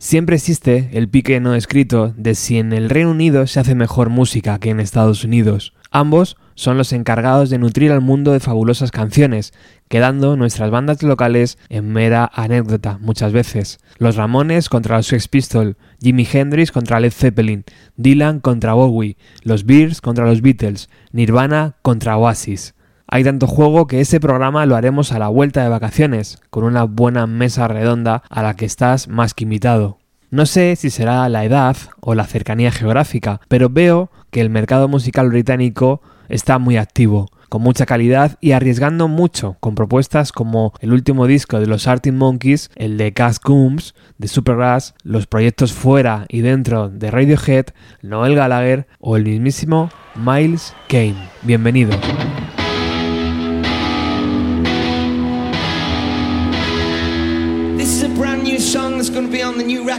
Siempre existe el pique no escrito de si en el Reino Unido se hace mejor música que en Estados Unidos. Ambos son los encargados de nutrir al mundo de fabulosas canciones, quedando nuestras bandas locales en mera anécdota muchas veces. Los Ramones contra los Sex Pistols, Jimi Hendrix contra Led Zeppelin, Dylan contra Bowie, los Bears contra los Beatles, Nirvana contra Oasis. Hay tanto juego que ese programa lo haremos a la vuelta de vacaciones, con una buena mesa redonda a la que estás más que invitado. No sé si será la edad o la cercanía geográfica, pero veo que el mercado musical británico está muy activo, con mucha calidad y arriesgando mucho, con propuestas como el último disco de los Arctic Monkeys, el de Cass Coombs, de Supergrass, los proyectos fuera y dentro de Radiohead, Noel Gallagher o el mismísimo Miles Kane. Bienvenido.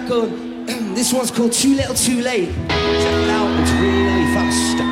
this one's called Too Little Too Late. Check it out, it's really fast.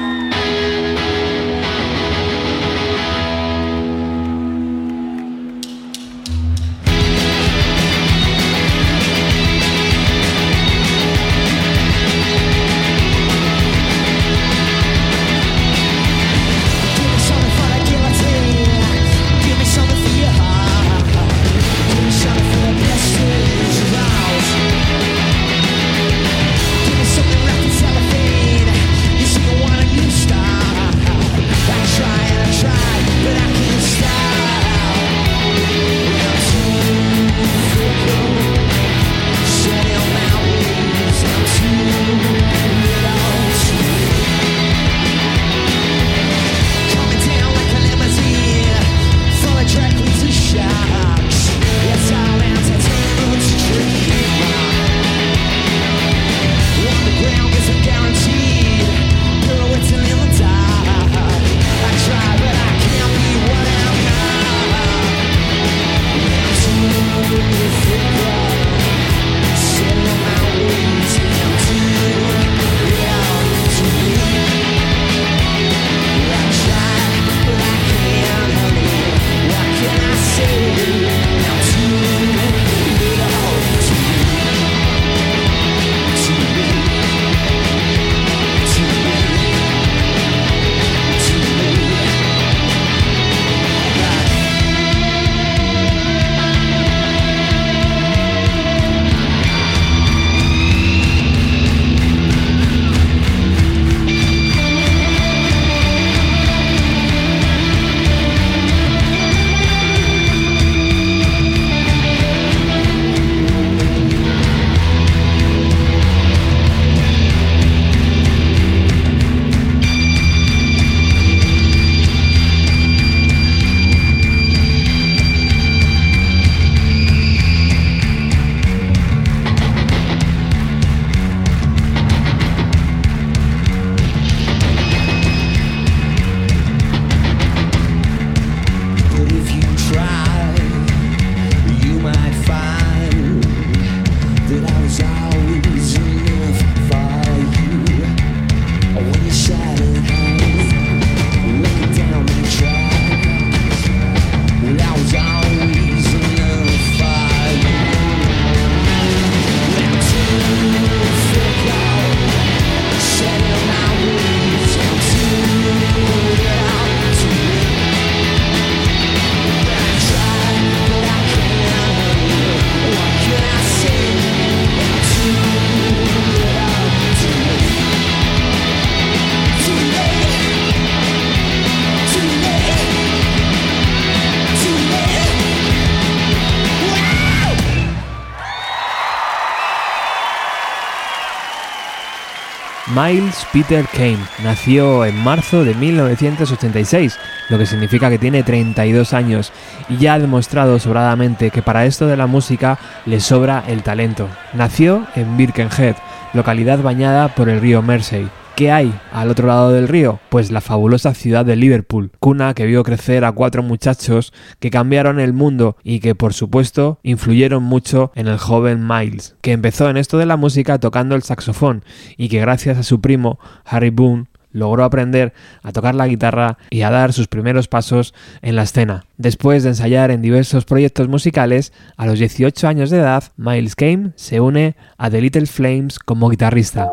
Miles Peter Kane nació en marzo de 1986, lo que significa que tiene 32 años y ya ha demostrado sobradamente que para esto de la música le sobra el talento. Nació en Birkenhead, localidad bañada por el río Mersey. ¿Qué hay al otro lado del río? Pues la fabulosa ciudad de Liverpool, cuna que vio crecer a cuatro muchachos que cambiaron el mundo y que por supuesto influyeron mucho en el joven Miles, que empezó en esto de la música tocando el saxofón y que gracias a su primo Harry Boone logró aprender a tocar la guitarra y a dar sus primeros pasos en la escena. Después de ensayar en diversos proyectos musicales, a los 18 años de edad, Miles Kane se une a The Little Flames como guitarrista.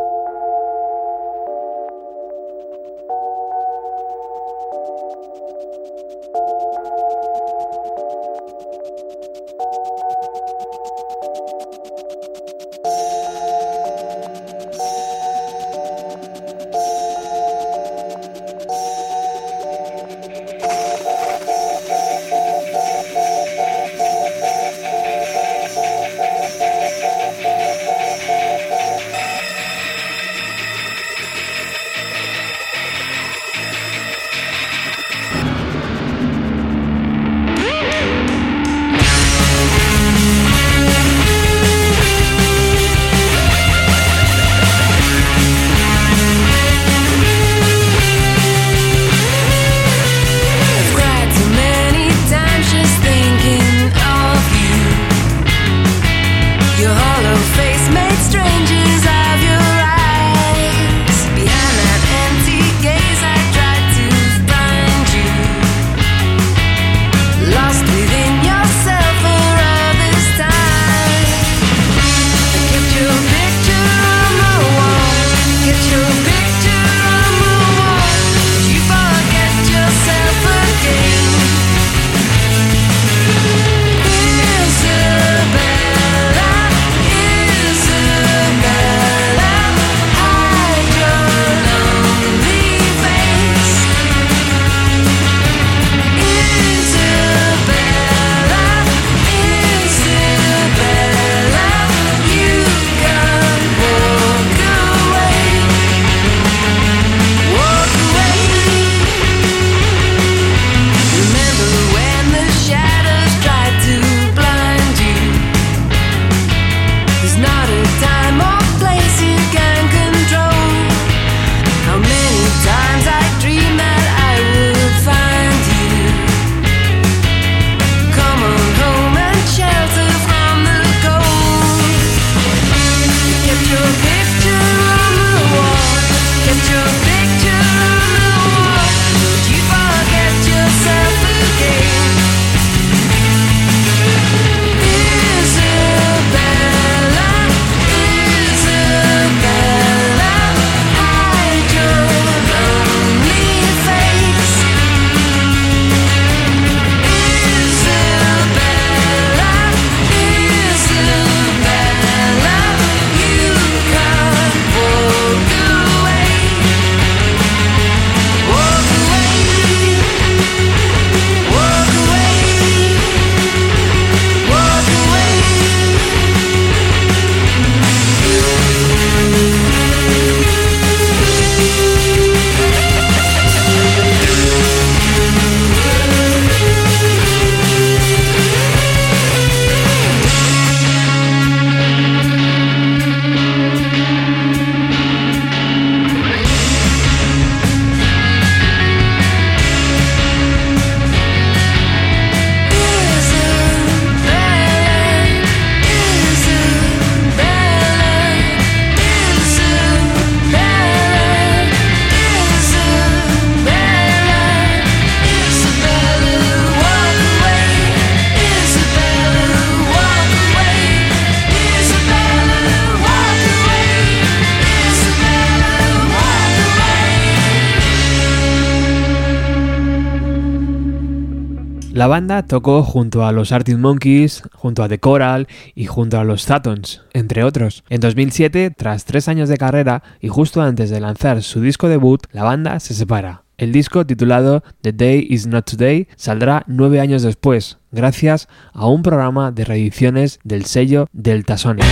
La banda tocó junto a los Arctic Monkeys, junto a The Coral y junto a los Satons, entre otros. En 2007, tras tres años de carrera y justo antes de lanzar su disco debut, la banda se separa. El disco titulado The Day Is Not Today saldrá nueve años después, gracias a un programa de reediciones del sello Deltasonic.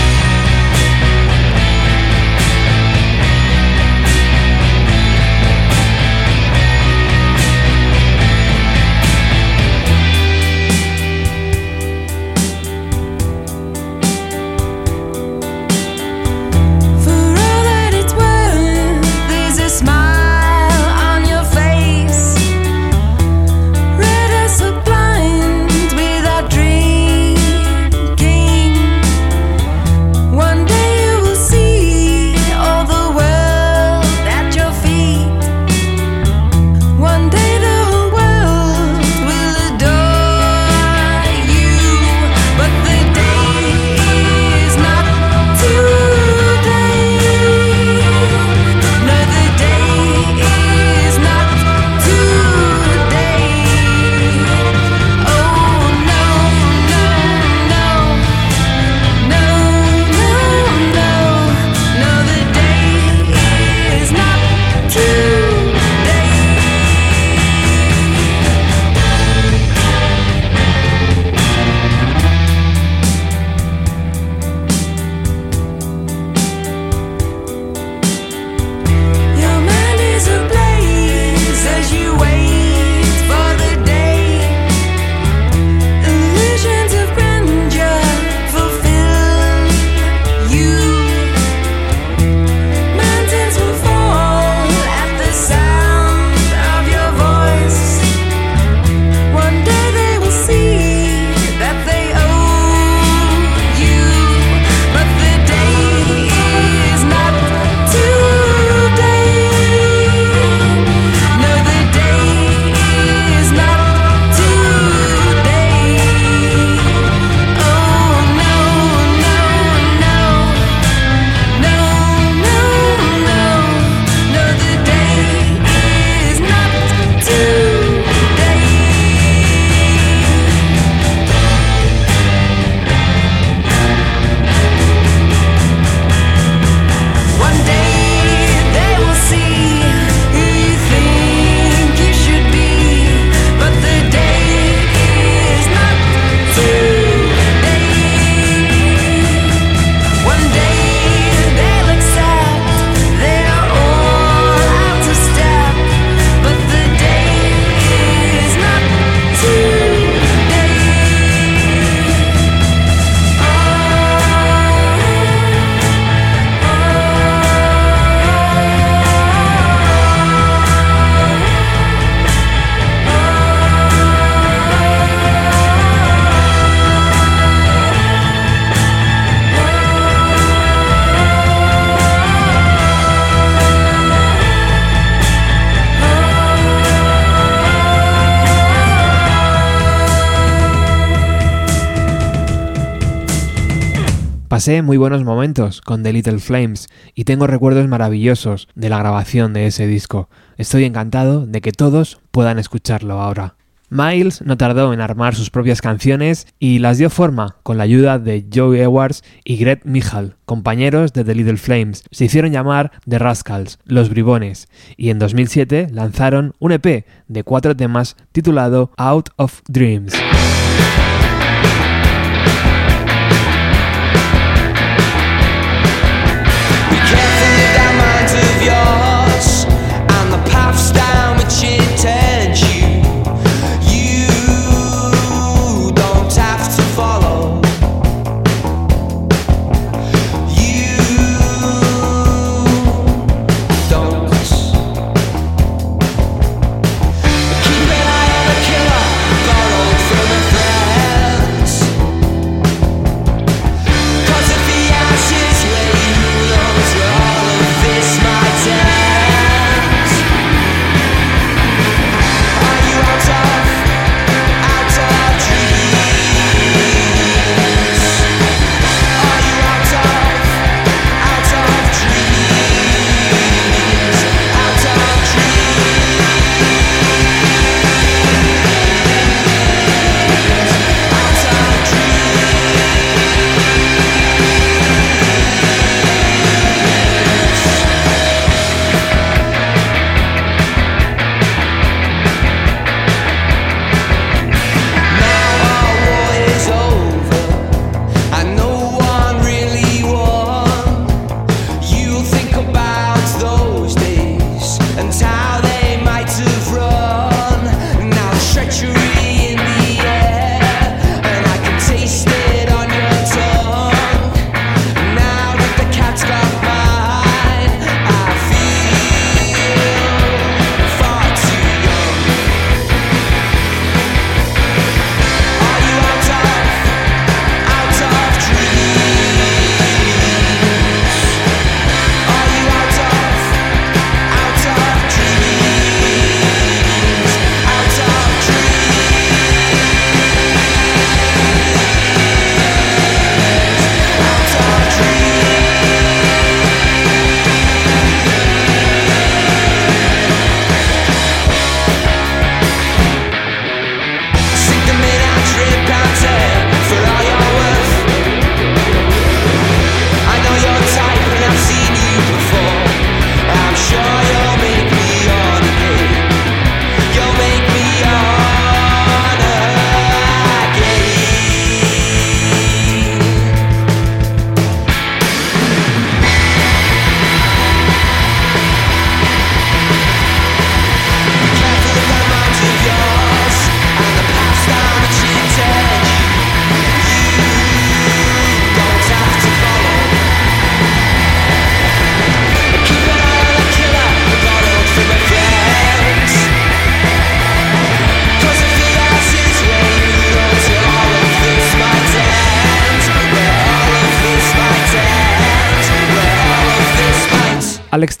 Pasé muy buenos momentos con The Little Flames y tengo recuerdos maravillosos de la grabación de ese disco. Estoy encantado de que todos puedan escucharlo ahora. Miles no tardó en armar sus propias canciones y las dio forma con la ayuda de Joe Edwards y Greg Michal, compañeros de The Little Flames. Se hicieron llamar The Rascals, los Bribones, y en 2007 lanzaron un EP de cuatro temas titulado Out of Dreams.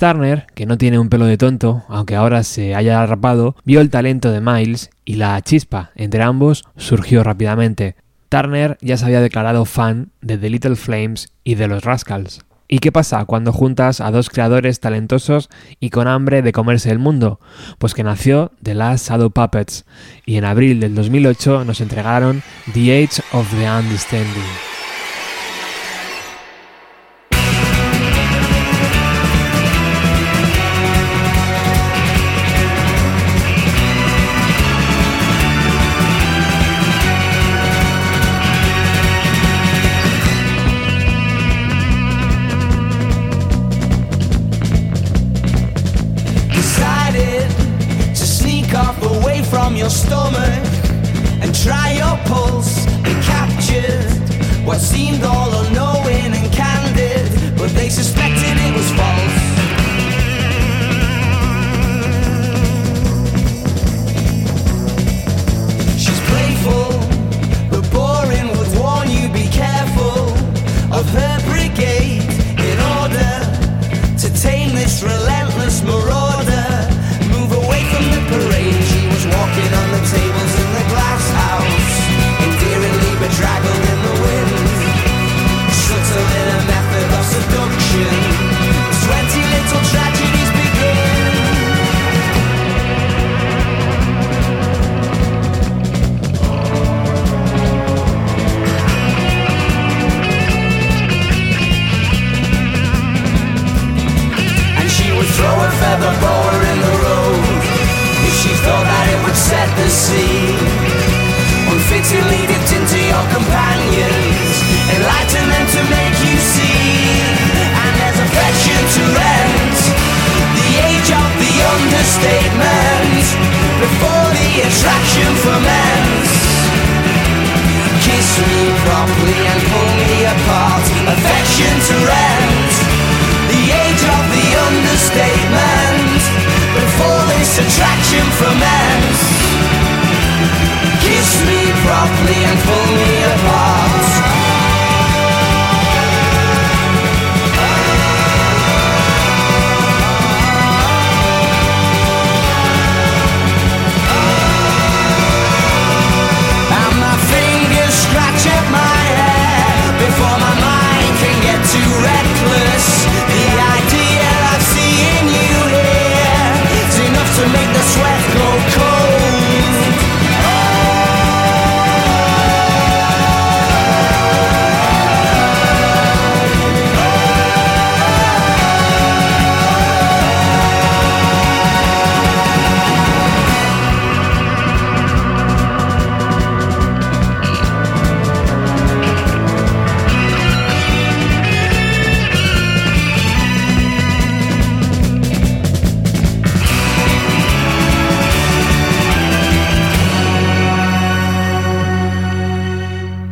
Turner, que no tiene un pelo de tonto, aunque ahora se haya rapado, vio el talento de Miles y la chispa entre ambos surgió rápidamente. Turner ya se había declarado fan de The Little Flames y de los Rascals. ¿Y qué pasa cuando juntas a dos creadores talentosos y con hambre de comerse el mundo? Pues que nació The Last Shadow Puppets y en abril del 2008 nos entregaron The Age of the Understanding.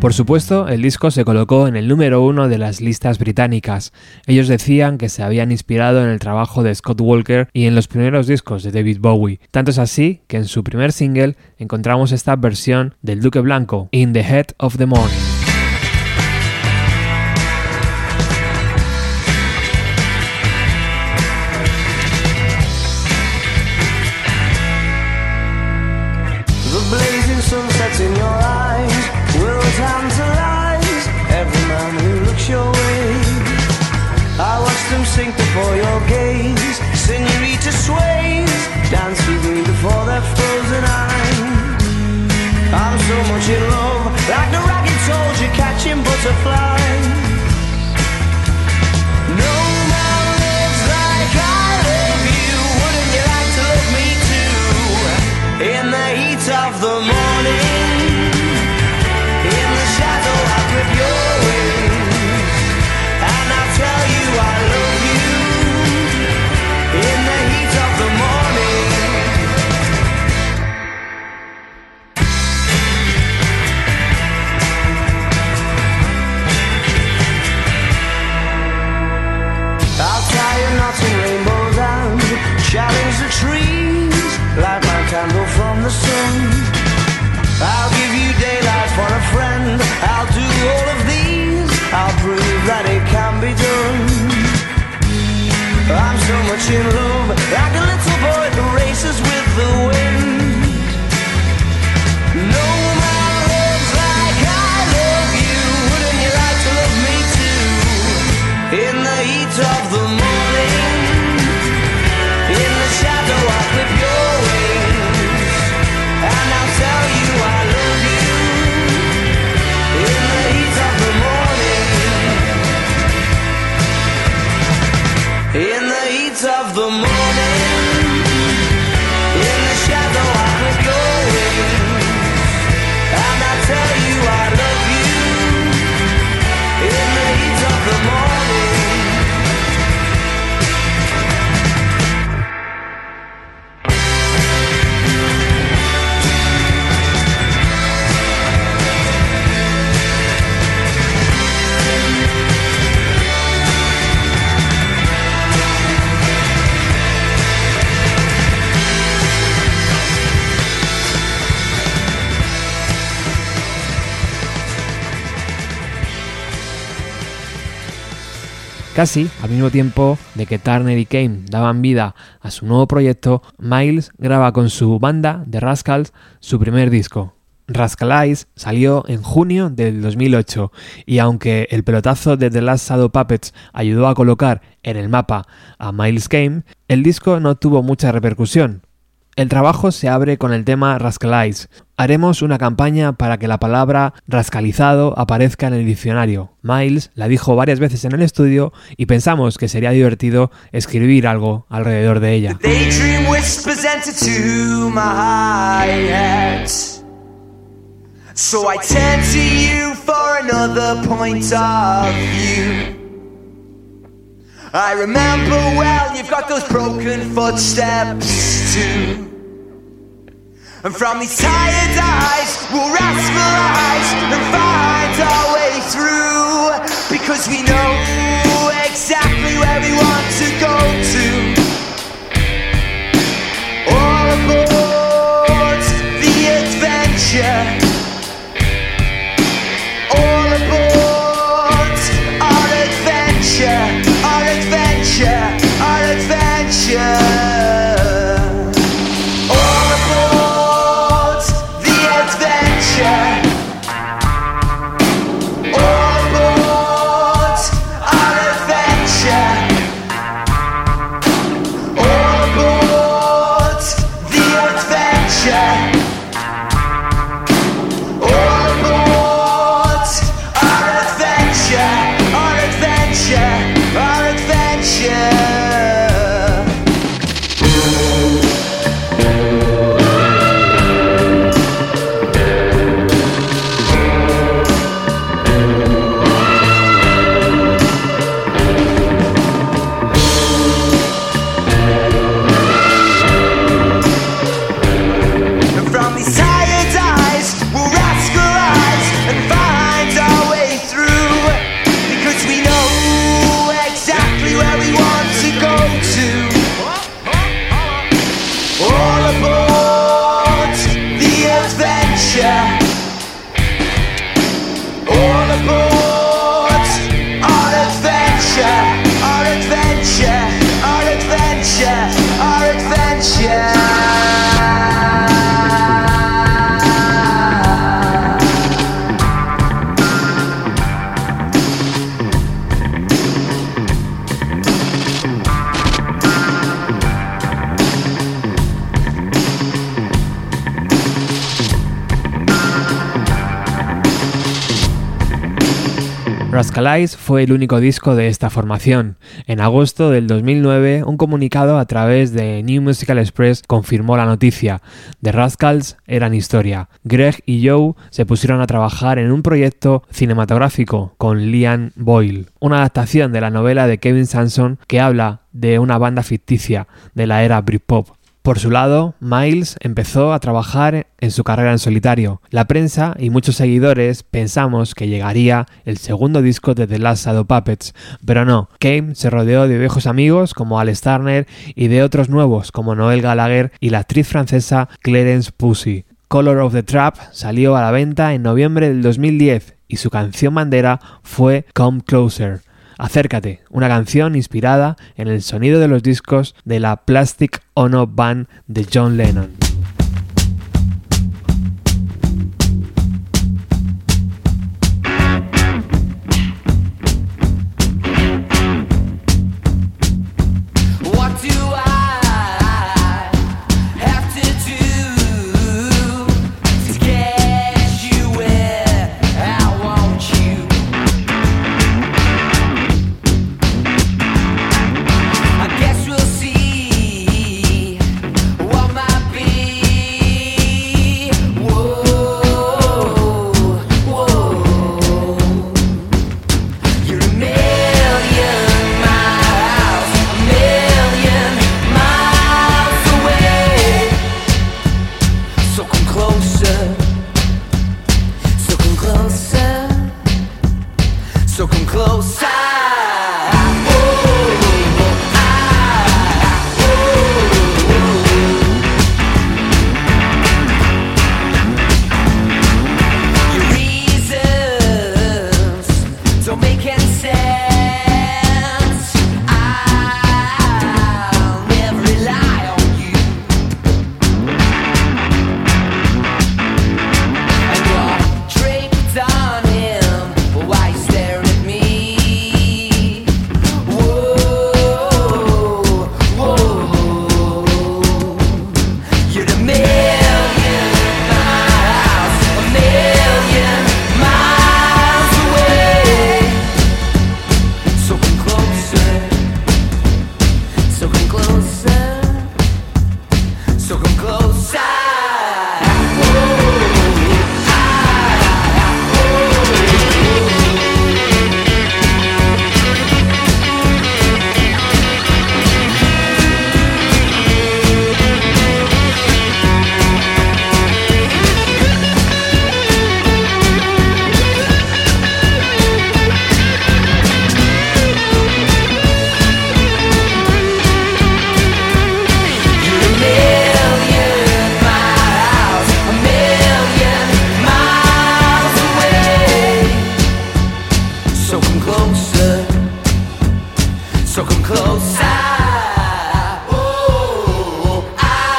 Por supuesto, el disco se colocó en el número uno de las listas británicas. Ellos decían que se habían inspirado en el trabajo de Scott Walker y en los primeros discos de David Bowie. Tanto es así que en su primer single encontramos esta versión del Duque Blanco, In the Head of the Morning. of the moon. Casi al mismo tiempo de que Turner y Kane daban vida a su nuevo proyecto, Miles graba con su banda The Rascals su primer disco. Rascal Eyes salió en junio del 2008 y aunque el pelotazo de The Last Shadow Puppets ayudó a colocar en el mapa a Miles Kane, el disco no tuvo mucha repercusión, el trabajo se abre con el tema Rascalize. Haremos una campaña para que la palabra rascalizado aparezca en el diccionario. Miles la dijo varias veces en el estudio y pensamos que sería divertido escribir algo alrededor de ella. To. I remember well, you've got those broken footsteps too. And from these tired eyes, we'll rascalize and find our way through. Because we know Fue el único disco de esta formación. En agosto del 2009, un comunicado a través de New Musical Express confirmó la noticia. The Rascals eran historia. Greg y Joe se pusieron a trabajar en un proyecto cinematográfico con Liam Boyle, una adaptación de la novela de Kevin Sanson que habla de una banda ficticia de la era Britpop. Por su lado, Miles empezó a trabajar en su carrera en solitario. La prensa y muchos seguidores pensamos que llegaría el segundo disco de The Last Shadow Puppets, pero no. Kane se rodeó de viejos amigos como Al Starner y de otros nuevos como Noel Gallagher y la actriz francesa Clarence Pussy. Color of the Trap salió a la venta en noviembre del 2010 y su canción bandera fue Come Closer. Acércate, una canción inspirada en el sonido de los discos de la Plastic Ono Band de John Lennon. So come close. Ah, ah,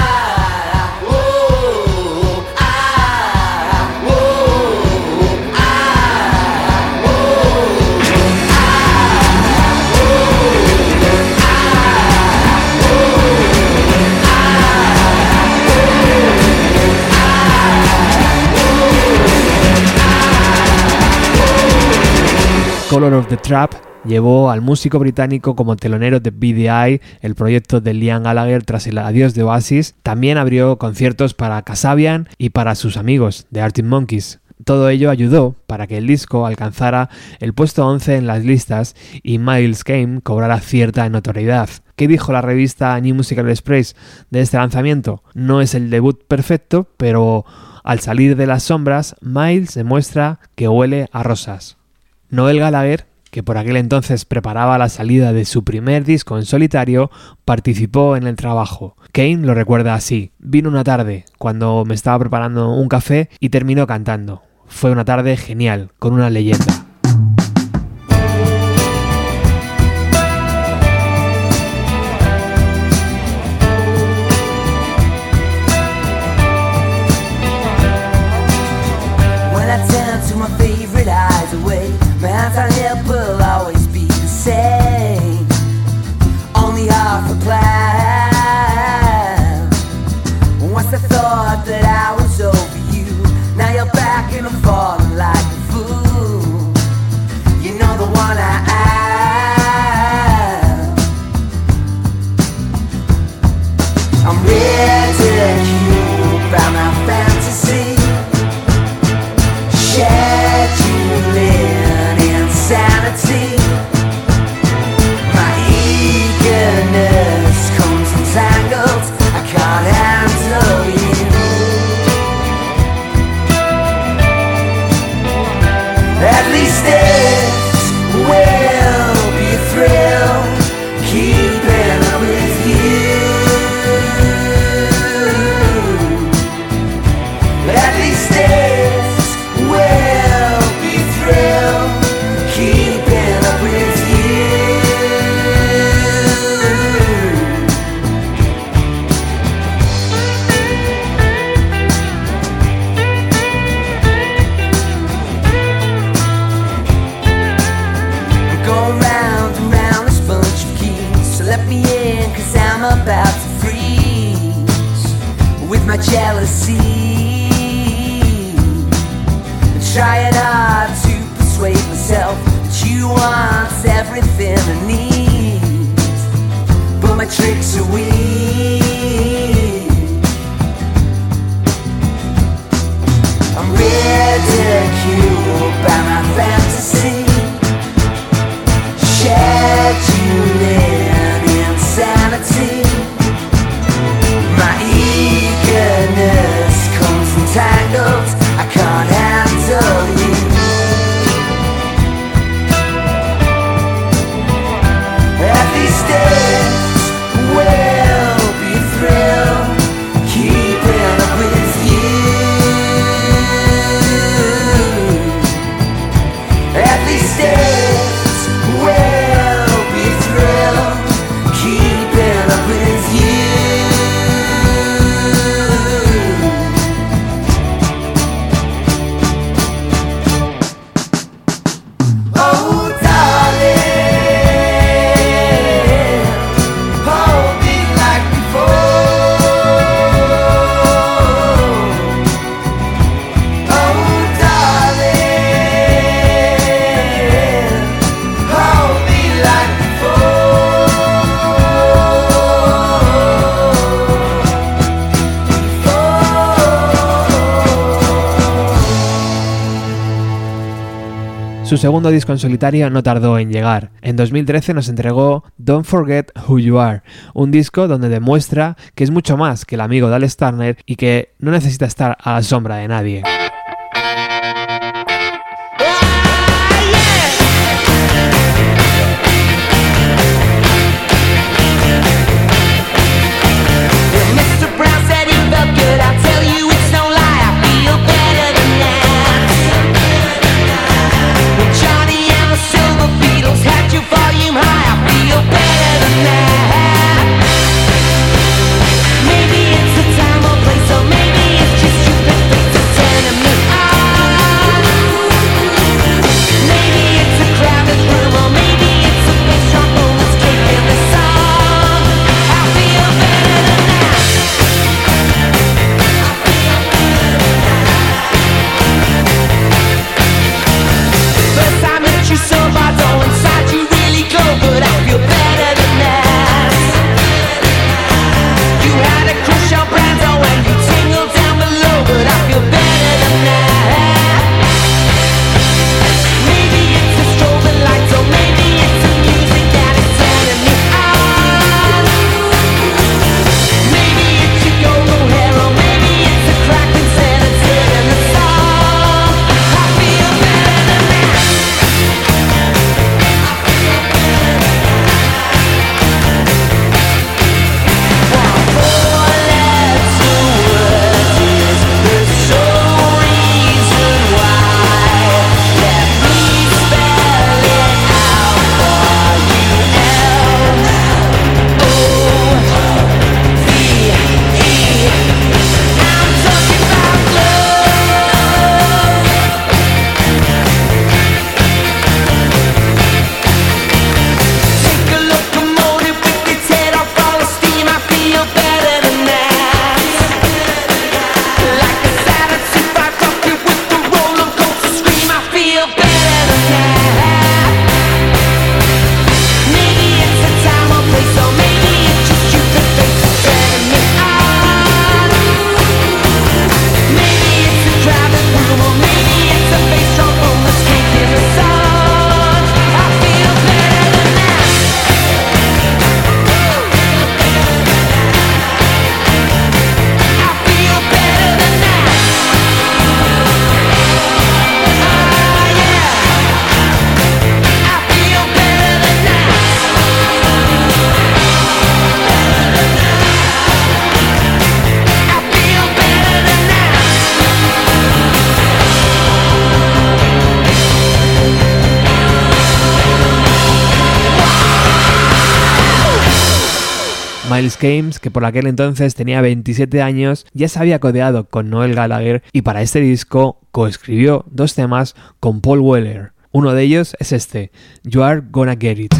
Color of the Trap llevó al músico británico como telonero de BDI, el proyecto de Liam Gallagher tras el adiós de Oasis. También abrió conciertos para Kasabian y para sus amigos de Arctic Monkeys. Todo ello ayudó para que el disco alcanzara el puesto 11 en las listas y Miles Kane cobrara cierta notoriedad. ¿Qué dijo la revista New Musical Express de este lanzamiento? No es el debut perfecto, pero al salir de las sombras, Miles demuestra que huele a rosas. Noel Gallagher, que por aquel entonces preparaba la salida de su primer disco en solitario, participó en el trabajo. Kane lo recuerda así: Vino una tarde, cuando me estaba preparando un café y terminó cantando. Fue una tarde genial, con una leyenda. these days will be a thrill. Su segundo disco en solitario no tardó en llegar. En 2013 nos entregó Don't Forget Who You Are, un disco donde demuestra que es mucho más que el amigo de Alex Turner y que no necesita estar a la sombra de nadie. Miles que por aquel entonces tenía 27 años, ya se había codeado con Noel Gallagher y para este disco coescribió dos temas con Paul Weller. Uno de ellos es este, You Are Gonna Get It.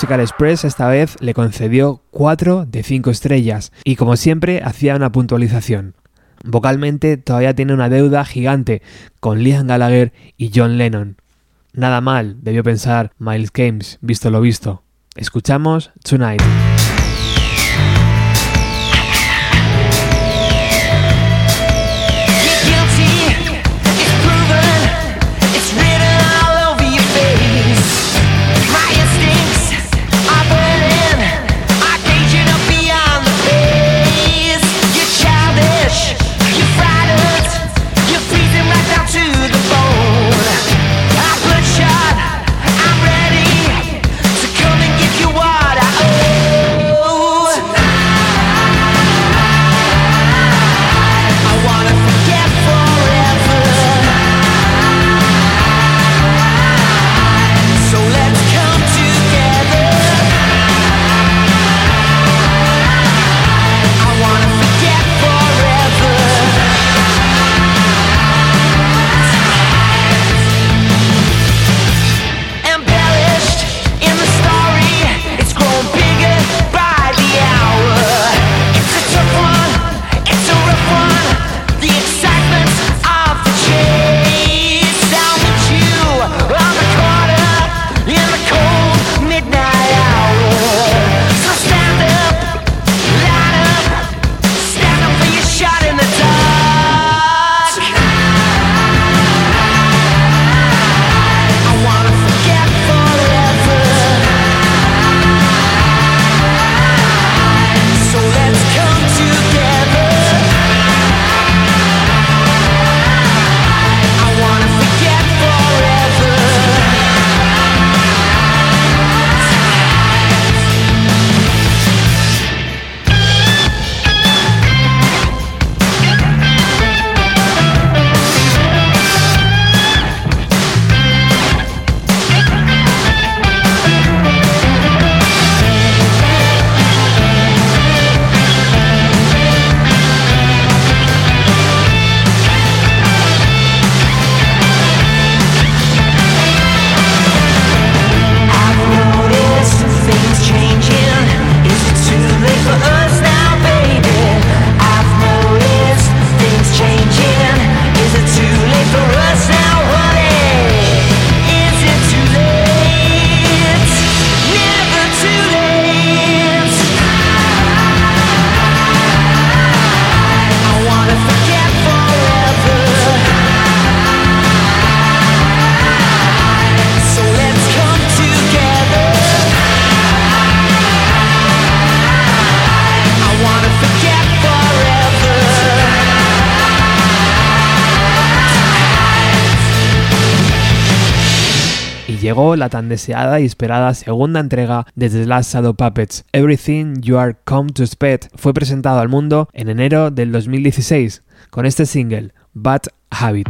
Musical Express esta vez le concedió 4 de 5 estrellas y como siempre hacía una puntualización. Vocalmente todavía tiene una deuda gigante con Liam Gallagher y John Lennon. Nada mal, debió pensar Miles Games, visto lo visto. Escuchamos Tonight. llegó la tan deseada y esperada segunda entrega de The Last Shadow Puppets, Everything You Are Come to Expect, fue presentado al mundo en enero del 2016 con este single, Bad Habit.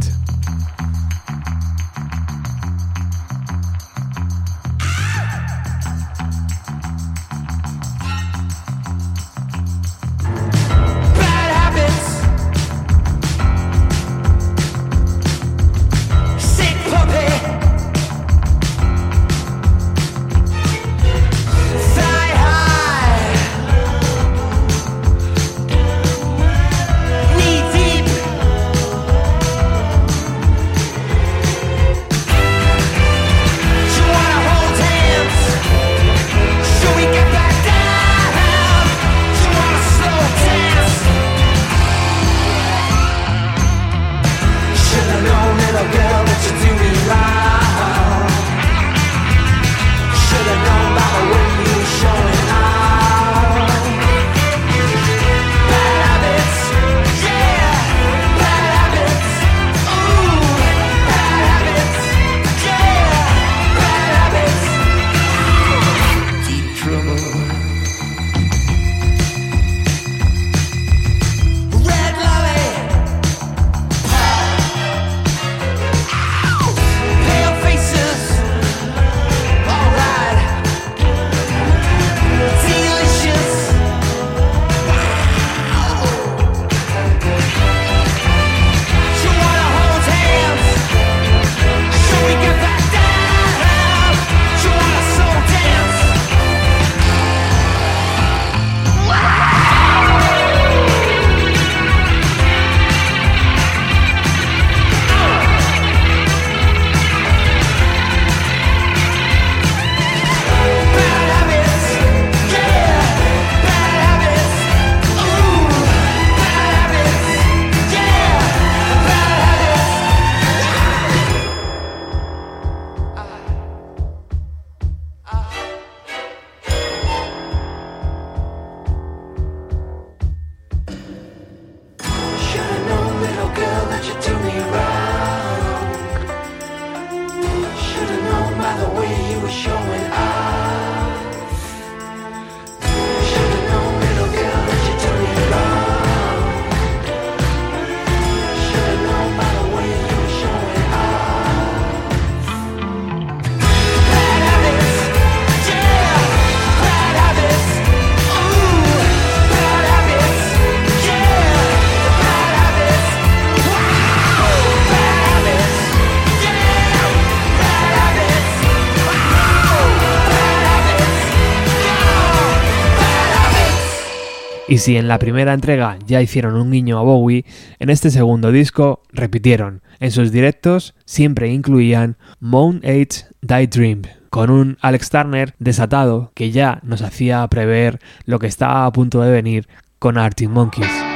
Y si en la primera entrega ya hicieron un guiño a Bowie, en este segundo disco repitieron. En sus directos siempre incluían Mount 8 Die Dream, con un Alex Turner desatado que ya nos hacía prever lo que estaba a punto de venir con Arctic Monkeys.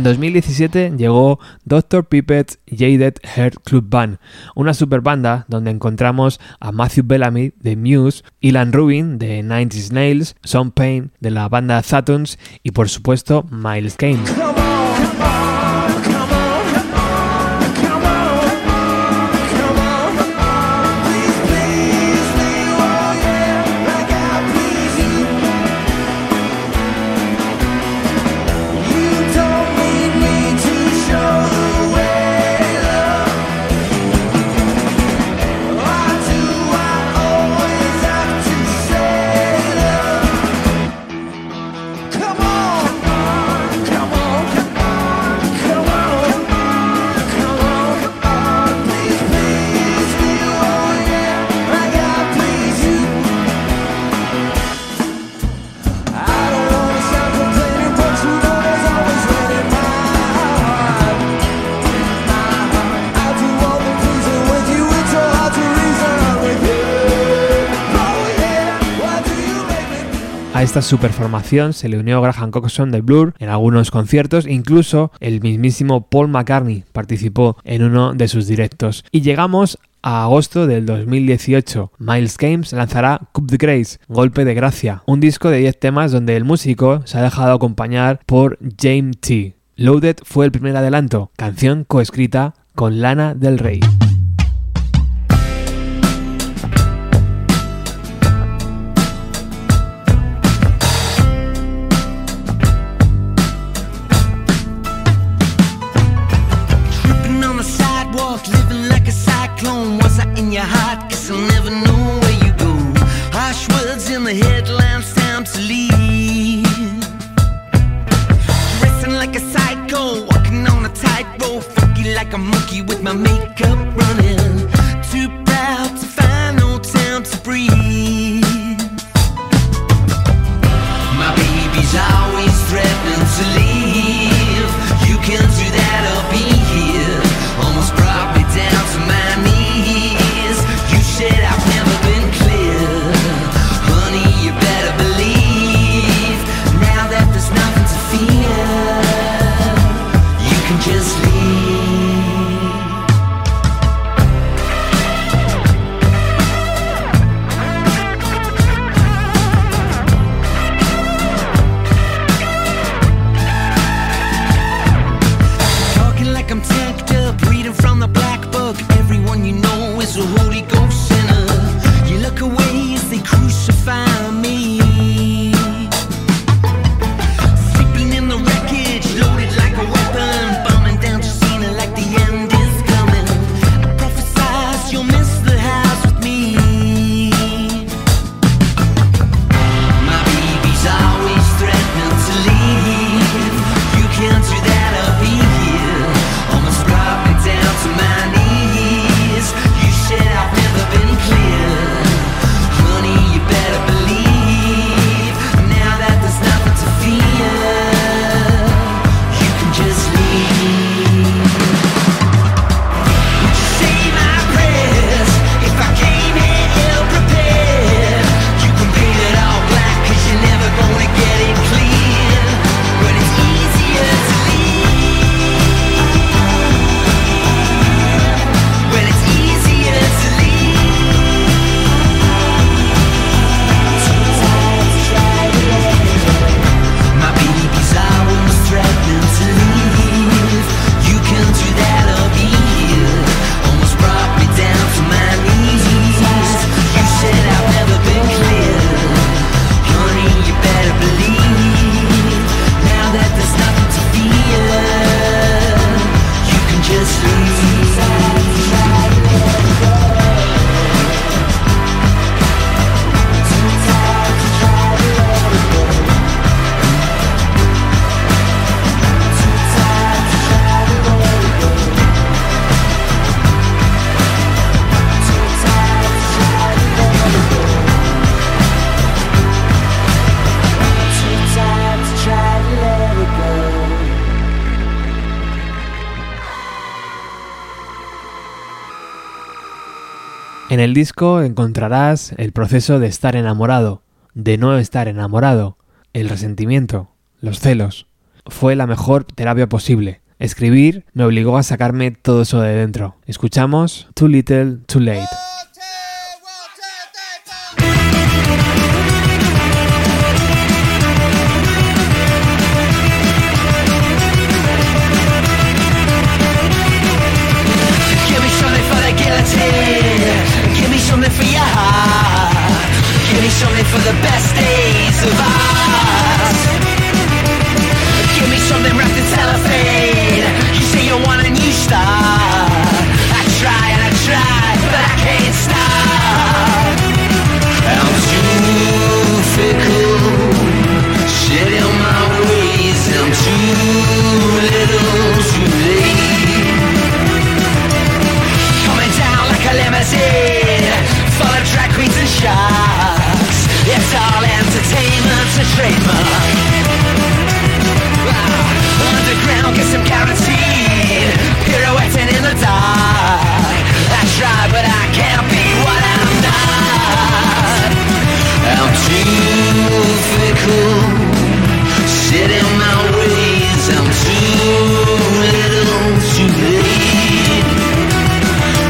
En 2017 llegó Dr. Pippett's Jaded Heart Club Band, una super banda donde encontramos a Matthew Bellamy de Muse, Ilan Rubin de 90 Nails, Sean Payne de la banda Saturns y por supuesto Miles Kane. esta superformación se le unió Graham Coxon de Blur en algunos conciertos, incluso el mismísimo Paul McCartney participó en uno de sus directos. Y llegamos a agosto del 2018, Miles Games lanzará Cup de Grace, Golpe de Gracia, un disco de 10 temas donde el músico se ha dejado acompañar por James T. Loaded fue el primer adelanto, canción coescrita con Lana del Rey. En el disco encontrarás el proceso de estar enamorado, de no estar enamorado, el resentimiento, los celos. Fue la mejor terapia posible. Escribir me obligó a sacarme todo eso de dentro. Escuchamos Too Little, Too Late. Give me something for the best days of us. Give me something wrapped in cellophane. You say you want a new start. I try and I try, but I can't stop. I'm too fickle, shit in my ways. I'm too little, too late. Coming down like a limousine, full of drag queens and sharks. It's all entertainment and trademark. Wow. Underground, get some guaranteed. Pirouetting in the dark. I try, but I can't be what I'm not. I'm too fickle. Sit in my ways. I'm too little to late.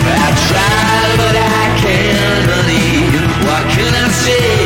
I try, but I can't believe. What can I say?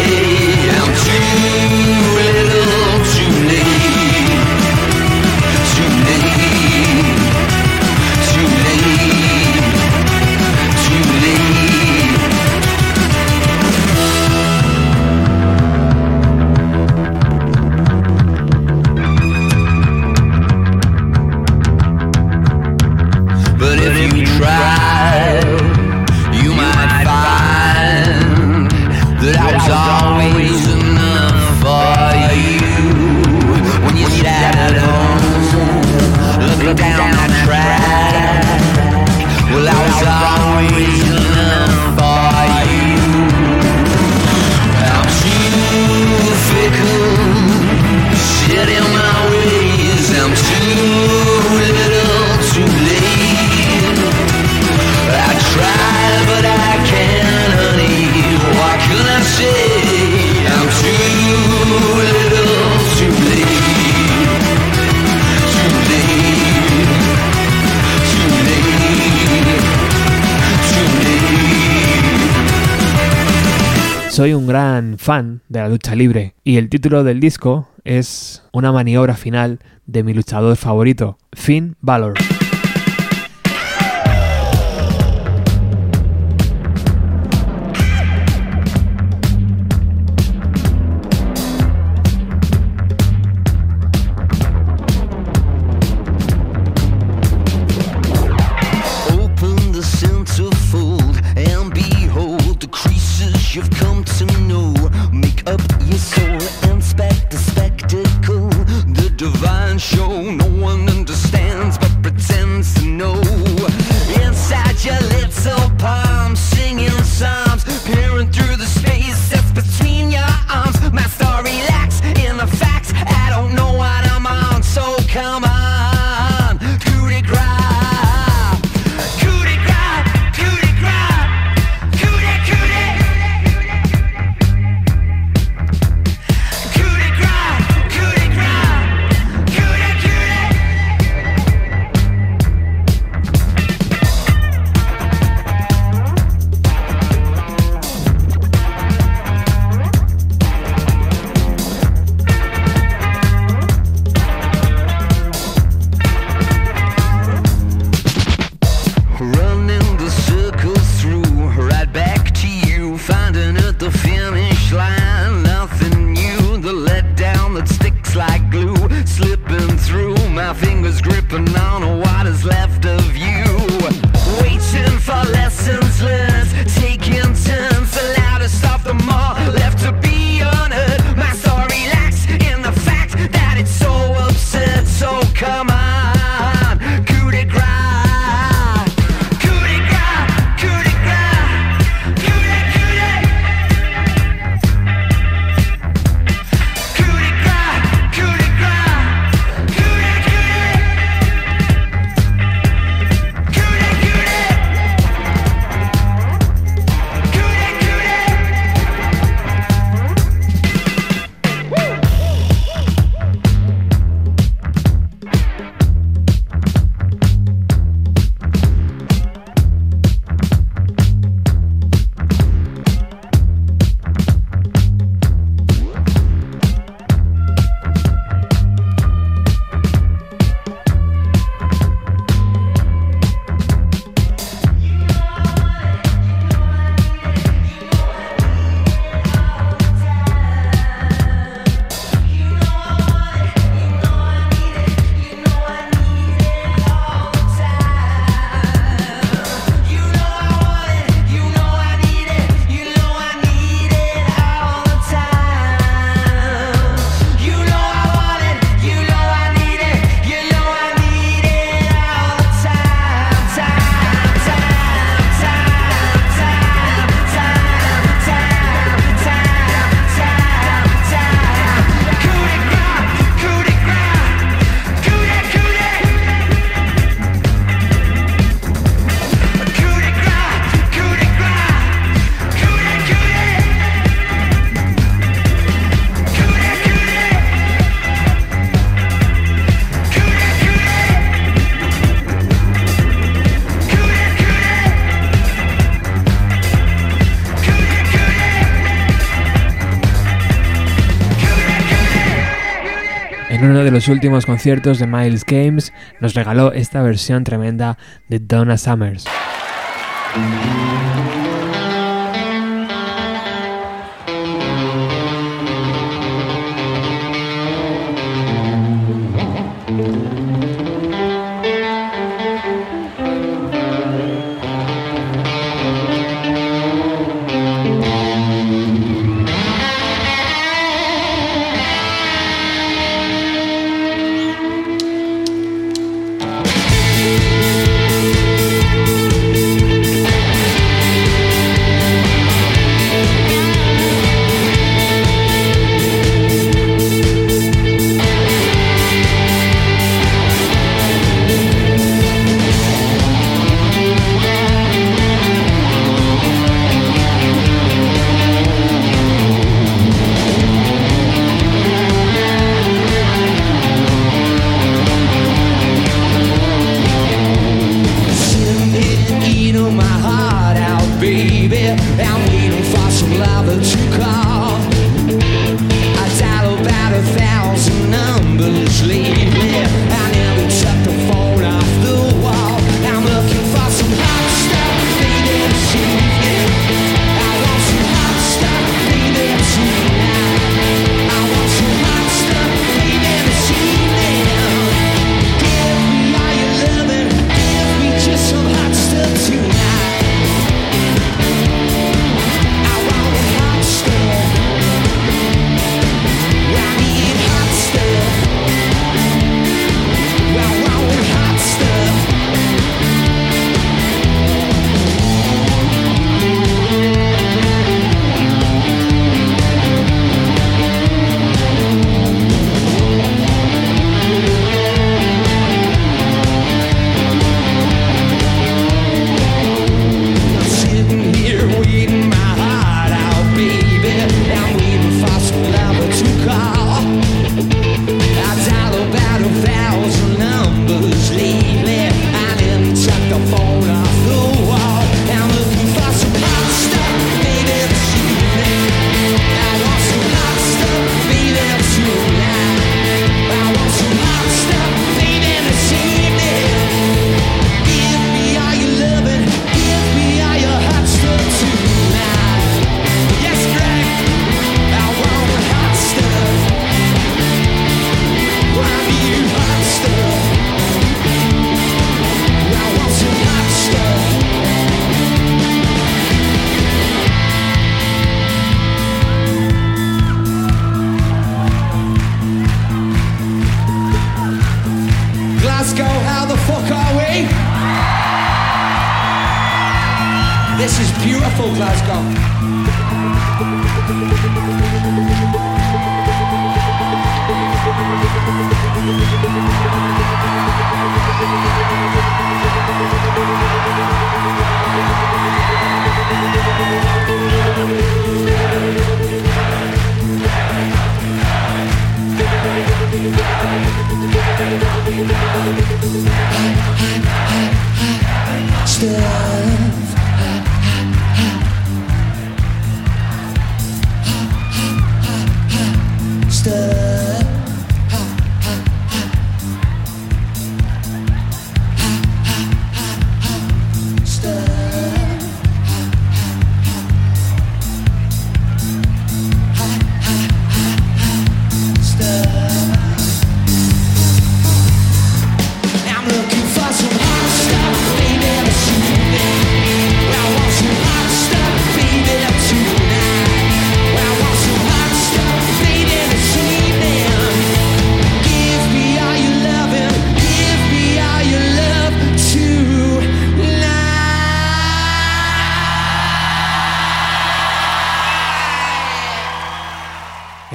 fan de la lucha libre y el título del disco es una maniobra final de mi luchador favorito, Finn Balor. los últimos conciertos de Miles Games, nos regaló esta versión tremenda de Donna Summers.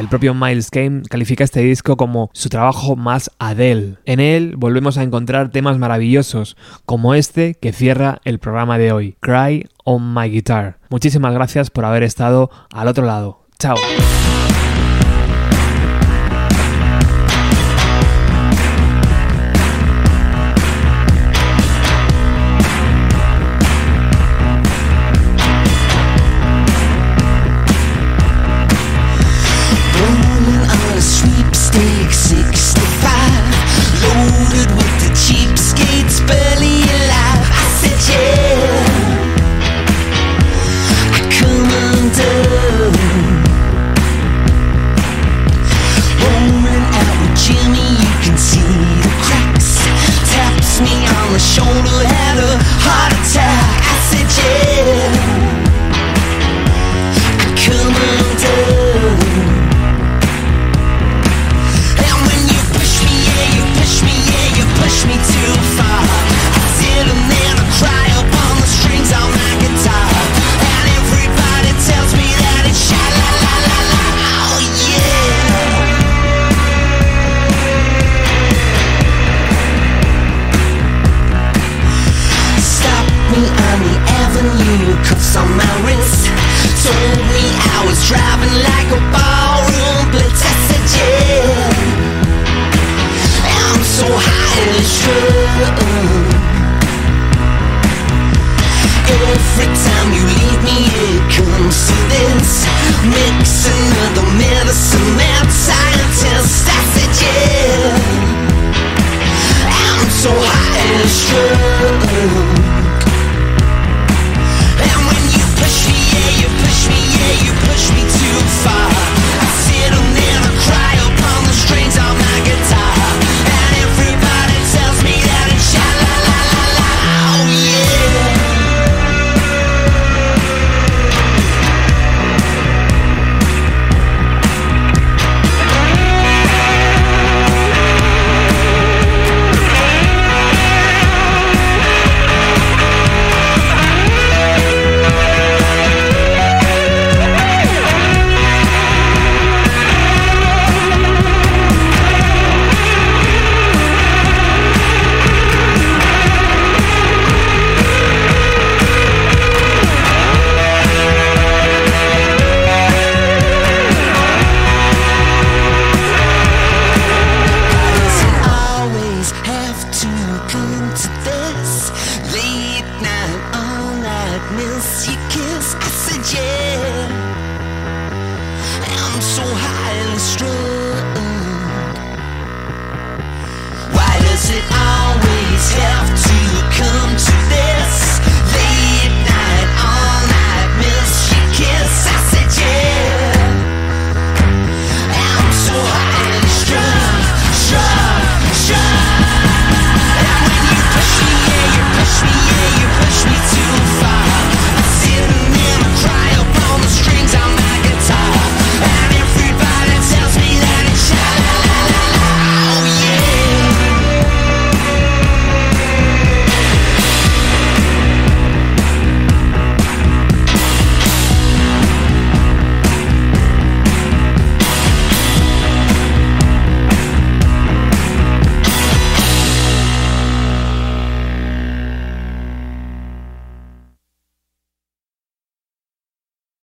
propio Miles Kane califica este disco como su trabajo más Adele. En él volvemos a encontrar temas maravillosos, como este que cierra el programa de hoy, Cry on My Guitar. Muchísimas gracias por haber estado al otro lado. Chao.